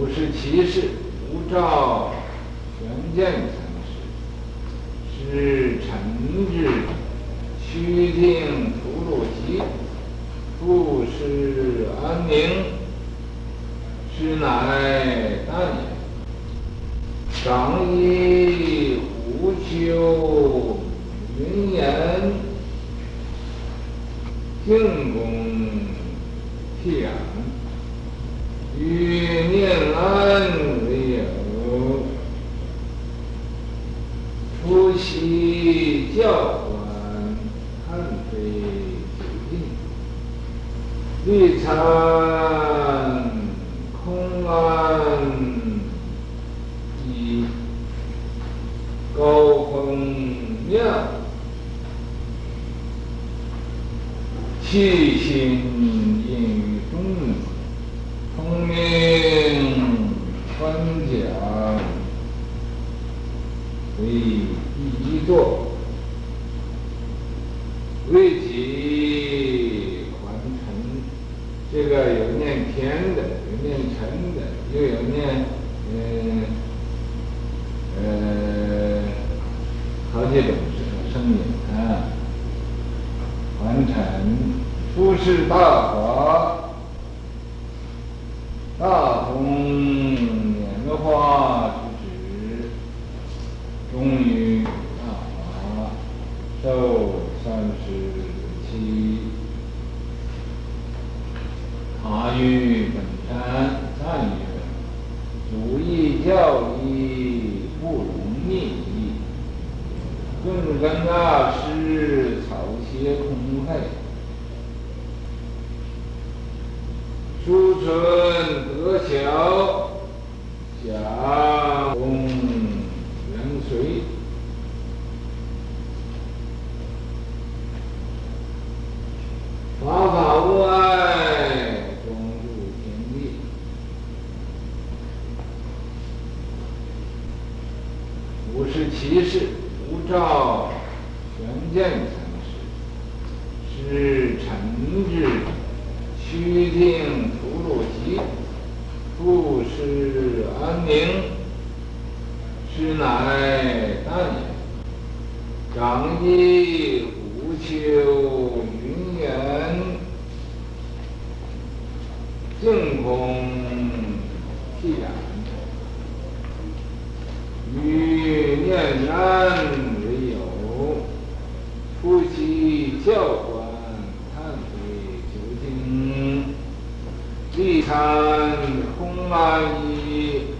五十七士，无照宣见曾师，使臣至曲靖福禄吉，出使安宁，时乃淡也。长衣无求云岩，静 dici 五十七士。无照宣见曾师，使臣至曲靖福禄吉，出使安宁，师乃淡也。长揖呼求云岩，进贡替养，与念安。出席教官，探妃九卿，礼参空安仪，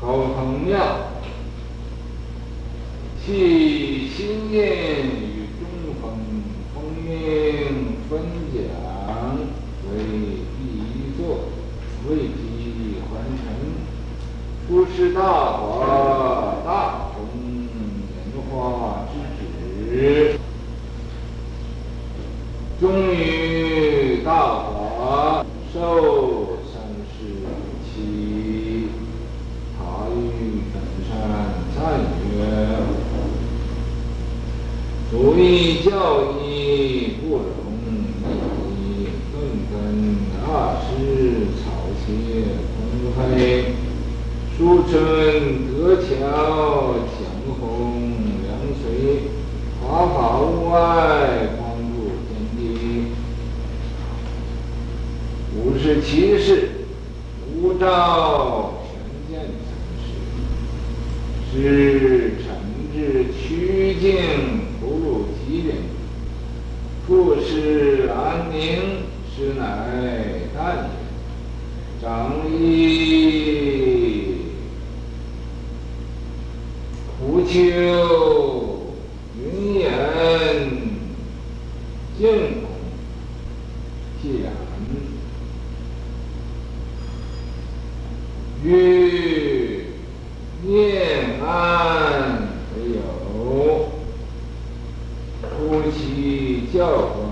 高风庙，起心引于中风，通明传讲，为第一座，未及还臣，出使大华，大同年华终于大华寿三十七，他于本山赞曰：“祖义教义不容逆，根本大事草鞋空害，书存德巧，讲风元随，好啊碍。”五十七士，无照宣见曾师，使臣至曲靖福禄吉人，出使安宁，时乃旦也。长揖呼求云岩，进贡替养。与念安为友，出席教官，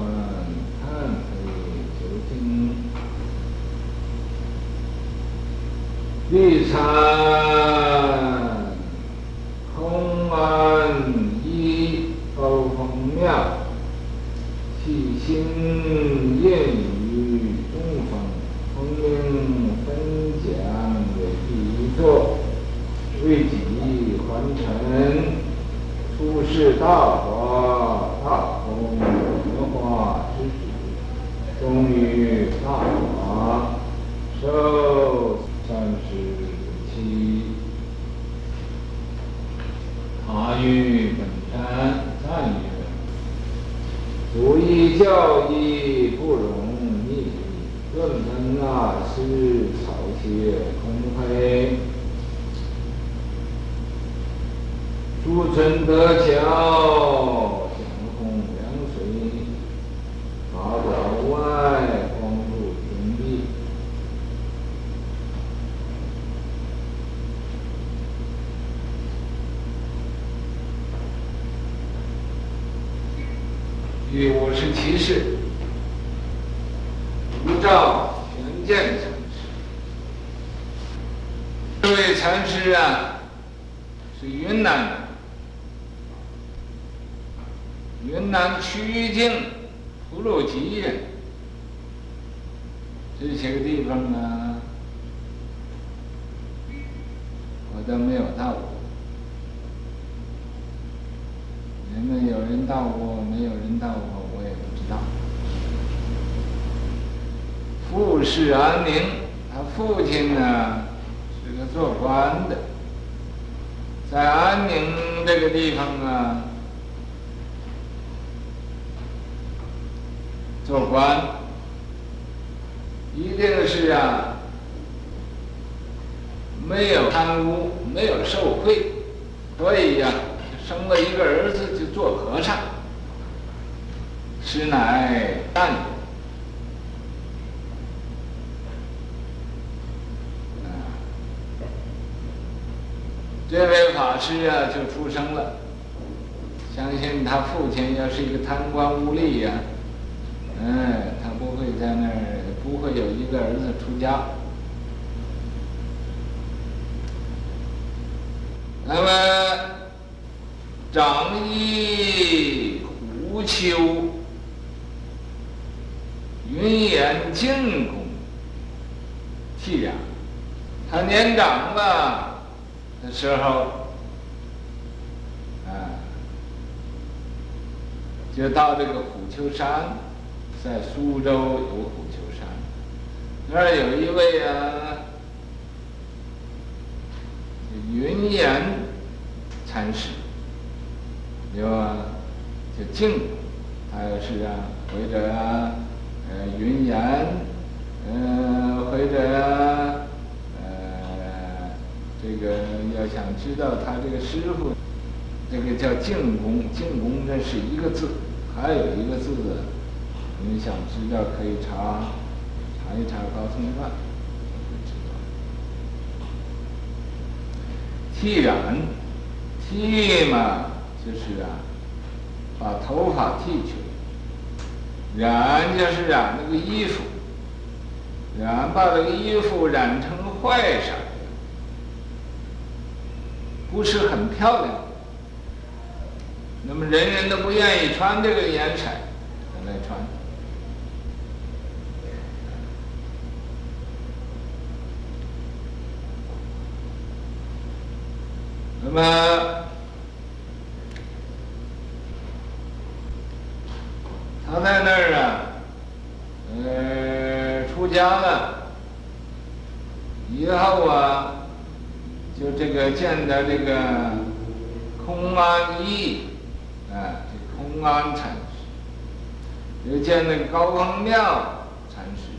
不义教义不容易，润分哪是草鞋空黑？朱陈得桥。普鲁吉人。这些个地方呢，我都没有到过。你们有人到过，没有人到过，我也不知道。父是安宁，他父亲呢是个做官的，在安宁这个地方啊做官，一定是啊没有贪污，没有受贿，所以呀生了一个儿子就做和尚，实乃善人。这位法师啊，就出生了。相信他父亲要是一个贪官污吏呀，嗯，他不会在那儿，不会有一个儿子出家。那么，长一虎丘，云岩净空，气然，他年长了。的时候，啊，就到这个虎丘山，在苏州有虎丘山，那儿有一位啊，云岩禅师，有啊，就净，还有是啊，或者，呃，云岩，嗯、呃，或者啊。这个要想知道他这个师傅，这个叫净公，净公这是一个字，还有一个字，你想知道可以查，查一查高僧传，剃染，剃嘛就是啊，把头发剃去，染就是染那个衣服，染把这个衣服染成坏色。不是很漂亮，那么人人都不愿意穿这个颜色，来穿。那么他在那儿啊，呃，出家了以后啊。就这个见到这个空安义，啊，这空安禅师，又见那个高公妙禅师，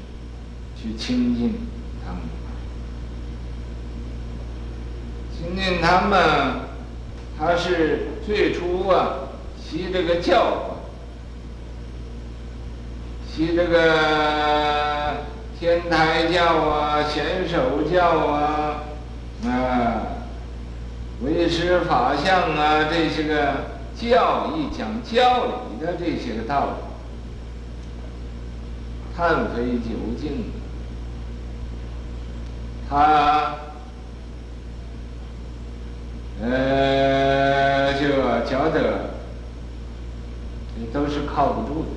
去亲近他们，亲近他们，他是最初啊，习这个教，习这个天台教啊，显首教啊。啊，为师法相啊，这些个教义讲教理的这些个道理，探非究竟。他呃，就觉得这都是靠不住的。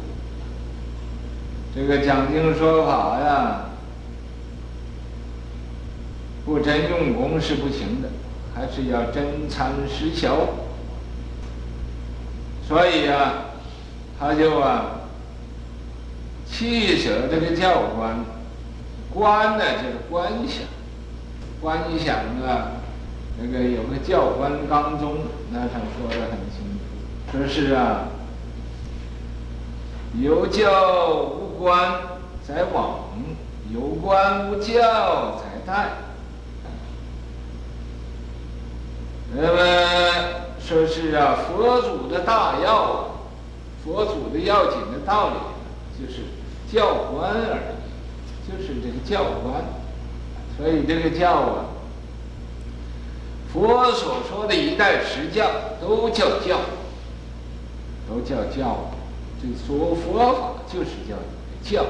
这个讲经说法呀。不真用功是不行的，还是要真参实修。所以啊，他就啊，弃舍这个教官，官呢就是观想，观想啊，那个有个教官纲宗，那他说的很清楚，说是啊，有教无官，在往，有观无教才殆。那么说是啊，佛祖的大要，佛祖的要紧的道理，就是教官而已，就是这个教官。所以这个教啊，佛所说的一代十教都叫教，都叫教。这个说佛法就是叫教，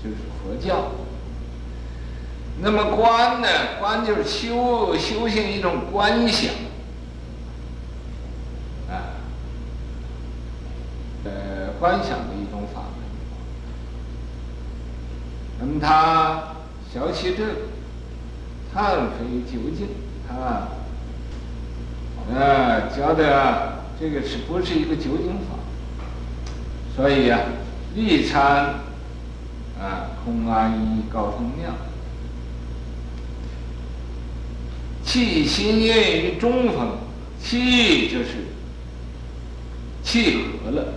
就是佛教。那么观呢？观就是修修行一种观想，啊，呃，观想的一种法门。那么他小起这个，探非究竟，啊，呃，觉得这个是不是一个究竟法？所以、啊，力参啊，空阿一高通妙。气心印于中风，气就是契合了，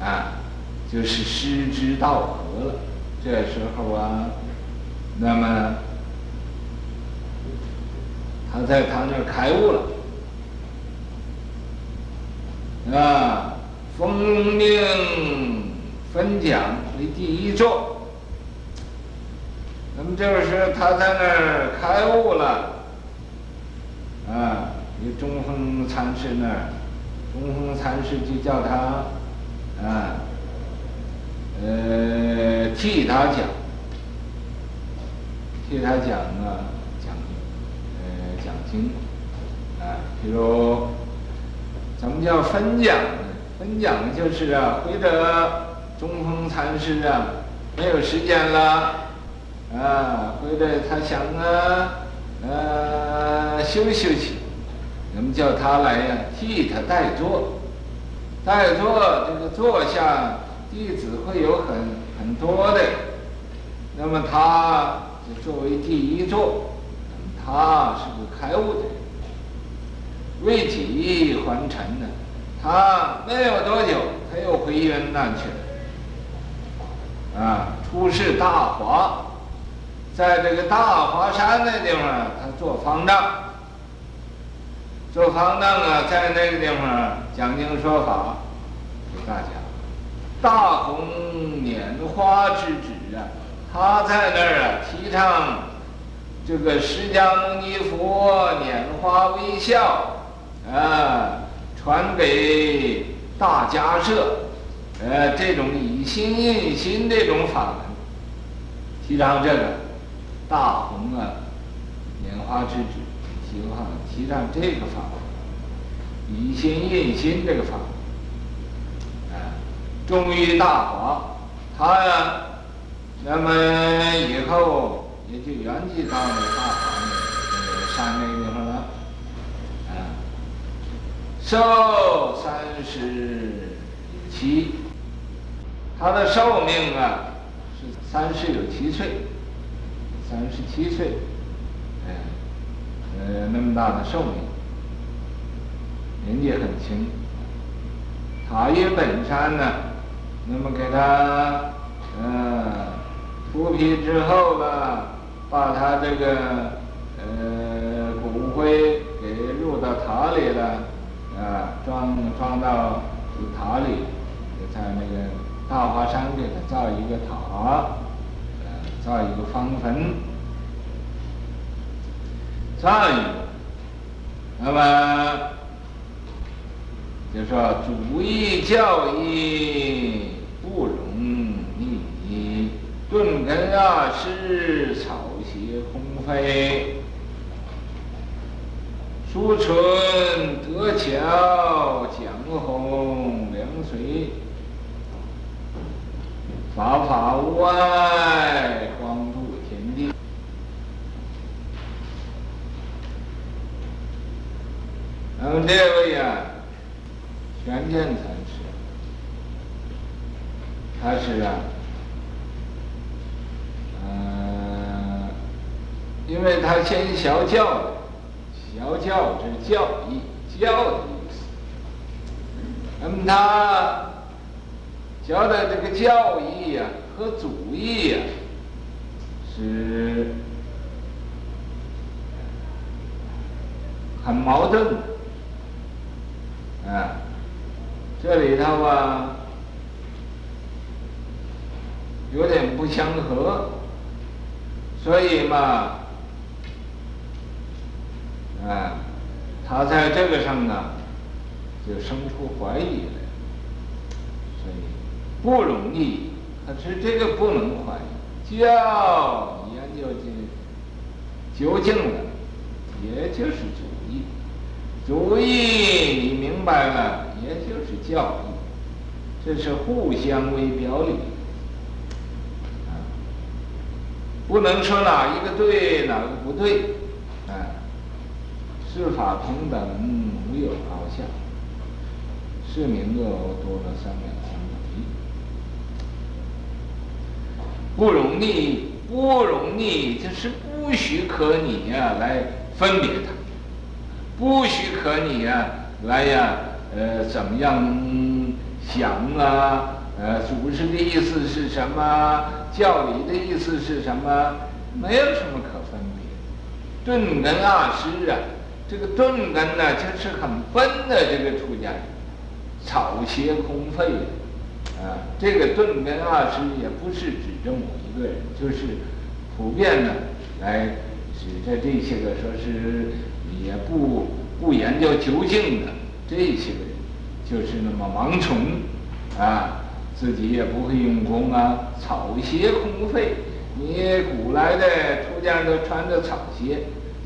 啊，就是失之道合了。这时候啊，那么他在他那儿开悟了，啊，封命分讲为第一座。那么这个时候他在那儿开悟了。啊，有中峰禅师那儿，中峰禅师就叫他，啊，呃，替他讲，替他讲啊，行，啊，比如，怎么叫分讲呢？分讲就是啊，或者中峰禅师啊，没有时间了，啊，或者他想啊。呃，休息休息，我们叫他来呀，替他代坐。代坐这个坐下，弟子会有很很多的。那么他就作为第一座，他是个开悟的人，为己还尘呢。他没有多久，他又回云南去了。啊，出世大华。在这个大华山那地方，他做方丈，做方丈啊，在那个地方讲经说法给大家。大红拈花之旨啊，他在那儿啊提倡这个释迦牟尼佛拈花微笑啊，传给大迦叶，呃，这种以心印心这种法门，提倡这个。大红啊，拈花之旨，提倡提倡这个法门，以心印心这个法门，啊，终于大华，他呀，那么以后也就圆寂到了大华那个山那个地方了，啊，寿三十七，他的寿命啊是三十有七岁。三十七岁，哎，呃，那么大的寿命，年纪很轻。塔叶本山呢，那么给他，呃，铺皮之后吧，把他这个，呃，骨灰给入到塔里了，啊，装装到塔里，在那个大华山给他造一个塔。造一个方坟，造一个，那么就说主义教义不容逆，顿根啊是草鞋空飞，书存德桥蒋红、梁水。法法无碍，光度天地。那么这位呀，玄天禅师，他是啊，因为他先教学，教之教义，教的意思。那么他教的这个教义呀和主义呀，是很矛盾啊，这里头啊有点不相合，所以嘛。啊，他在这个上呢就生出怀疑来，所以不容易，可是这个不能怀疑，就要研究究究竟了，也就是主义，主义你明白了，也就是教义，这是互相为表里，啊，不能说哪一个对，哪个不对，事法同等，无有高下，是名又多了三两三等不容易，不容易，就是。不许可你呀、来分别它，不许可你呀、来呀，呃，怎么样想啊？呃，祖师的意思是什么？教理的意思是什么？没有什么可分别。顿根二师啊，这个钝根呢，就是很笨的这个出家人，草鞋空废啊。这个钝根二师也不是指着某一个人，就是普遍的。来指着这些个说是也不不研究究竟的这些个人，就是那么盲从啊，自己也不会用功啊，草鞋空废。你古来的出家人都穿着草鞋，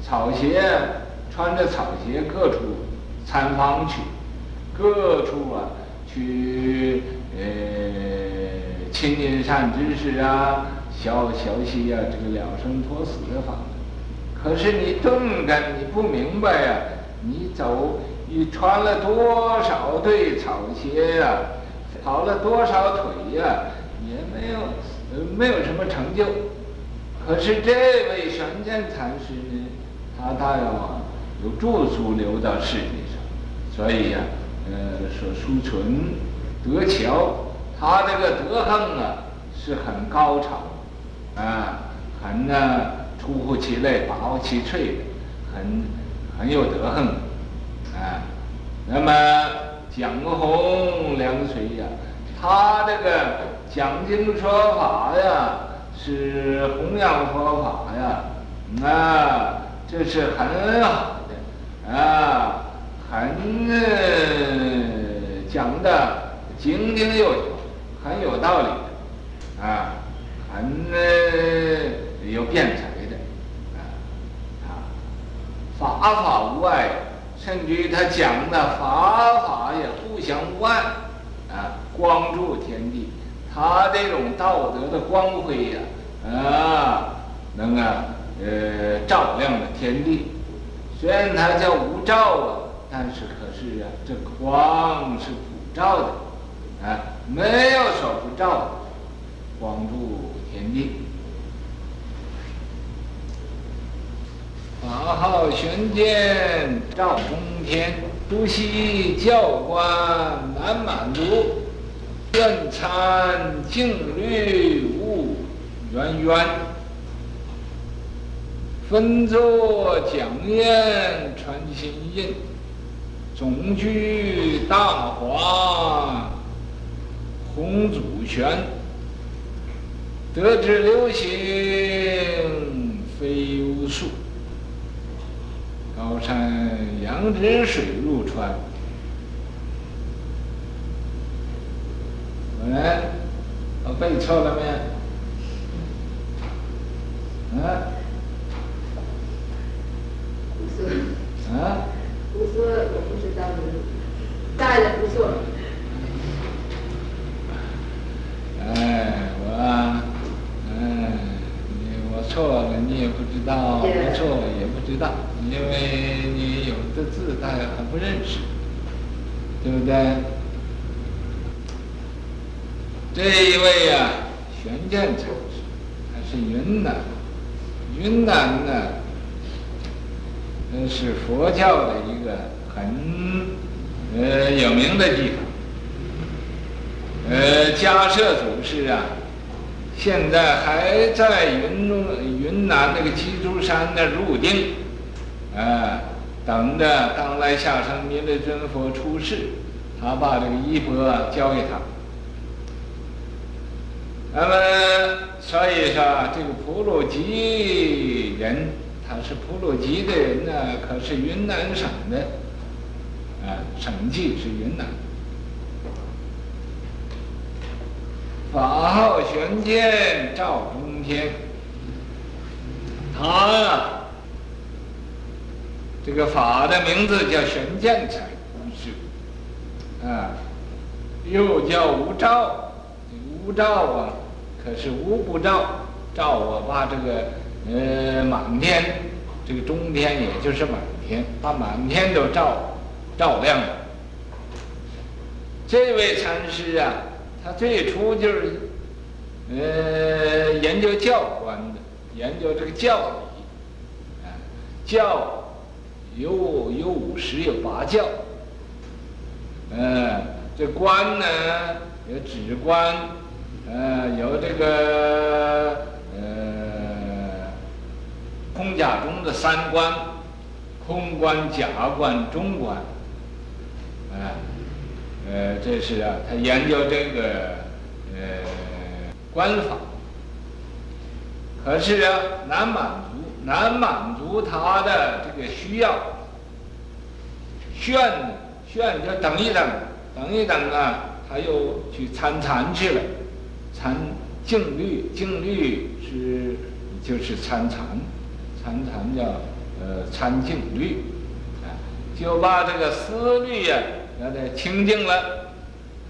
草鞋穿着草鞋各处参访去，各处啊去呃亲近善知识啊。消消息啊，这个了生脱死的法，可是你顿根你不明白呀、你走你穿了多少对草鞋呀、跑了多少腿呀、也没有呃没有什么成就。可是这位玄鉴禅师呢，他他要有著书留到世界上，所以呀、呃说书存德桥，他这个德行啊是很高超。啊，很呢，出乎其类，拔乎其萃的，很很有德行，啊，那么讲洪良随呀，他这个讲经说法呀，是弘扬佛法呀，啊，这是很好，啊，很讲的井井有条，很有道理的，啊。很有辩才的，啊啊，法法无碍，甚至于他讲的法法也不相无碍，啊，光助天地，他这种道德的光辉呀，啊，能啊，呃，照亮了天地。虽然它叫无照啊，但是可是啊，这光是普照的，啊，没有所不照的，光助。天地，法号玄鉴照中天，不系教官难满足，愿参静虑悟圆圆，分作讲演传心印，总具大华洪祖玄。得之流行非有数，高山仰止水入川。哎，我背错了没？啊？不错。啊？不是，我不知道你带的不错。哎，我。哎，我错了，你也不知道；不错了，也不知道，因为你有的字大家还不认识，对不对？这一位呀、啊，玄鉴禅师，他是云南，云南呢，那是佛教的一个很呃有名的地方。呃，迦叶祖师啊。现在还在云中云南那个鸡足山那入定，啊，等着当来下生弥勒尊佛出世，他把这个衣钵交给他。那么所以说，这个婆罗吉人，他是普鲁吉的人呢，可是云南省的，啊，省际是云南。法号玄见照中天，他呀，这个法的名字叫玄见财，是啊，又叫无照，无照啊，可是无不照，照我把这个呃满天，这个中天也就是满天，把满天都照照亮了。这位禅师啊。他最初就是，呃，研究教观的，研究这个教理，教有有五十有八教，呃，这观呢有止观，呃，有这个假中的三观，空观、假观、中观，啊。呃，这是啊，他研究这个呃观法，可是啊难满足，难满足他的这个需要。炫炫就等一等，等一等啊，他又去参禅去了，参静虑，静虑是就是参禅，参禅叫呃参静虑，啊，就把这个思虑呀。让他清净了，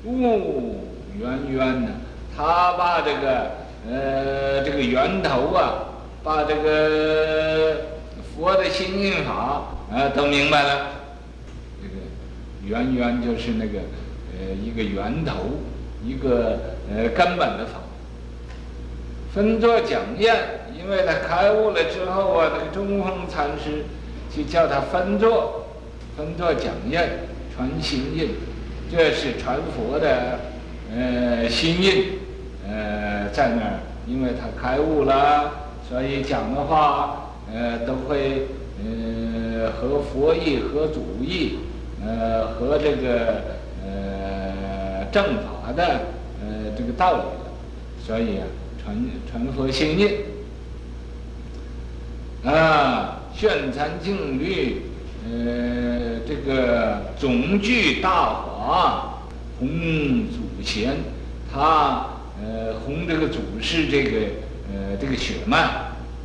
悟圆圆呢？他把这个呃这个源头啊，把这个佛的心印法啊、呃、都明白了。这个圆圆就是那个呃一个源头，一个呃根本的法。分作讲验，因为他开悟了之后啊，那个中峰禅师就叫他分作，分作讲验。传心印，这是传佛的，呃，心印，呃，在那儿，因为他开悟了，所以讲的话，呃，都会，呃，合佛意，合祖意，呃，合这个，呃，正法的，呃，这个道理，所以啊，传传佛心印，啊，宣禅净律。呃，这个总具大华，弘祖贤，他呃弘这个祖师这个呃这个血脉，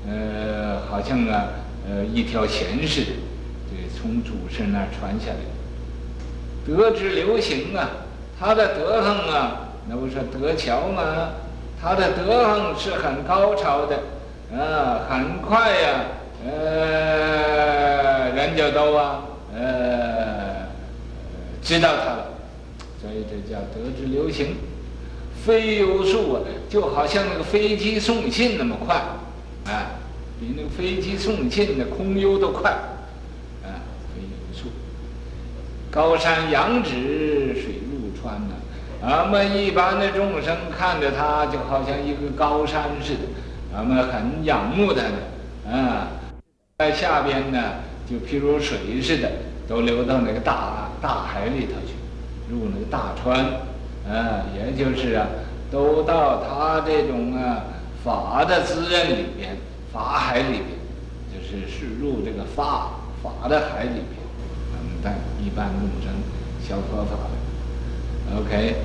呃好像啊呃一条弦似的，对，从祖师那儿传下来。德之流行啊，他的德行啊，那不是德桥吗？他的德行是很高超的，啊，很快呀、呃，人家都啊，呃，知道他了，所以这叫得之流行，飞有术啊，就好像那个飞机送信那么快，啊，比那个飞机送信的空邮都快，啊，飞有术。高山仰止水入川呐，俺们一般的众生看着他就好像一个高山似的，咱们很仰慕他的，啊。在下边呢，就譬如水似的，都流到那个大大海里头去，入那个大川，啊，也就是啊，都到他这种啊法的滋润里边，法海里边，就是是入这个法法的海里边，嗯，但一般众生消佛法的，OK。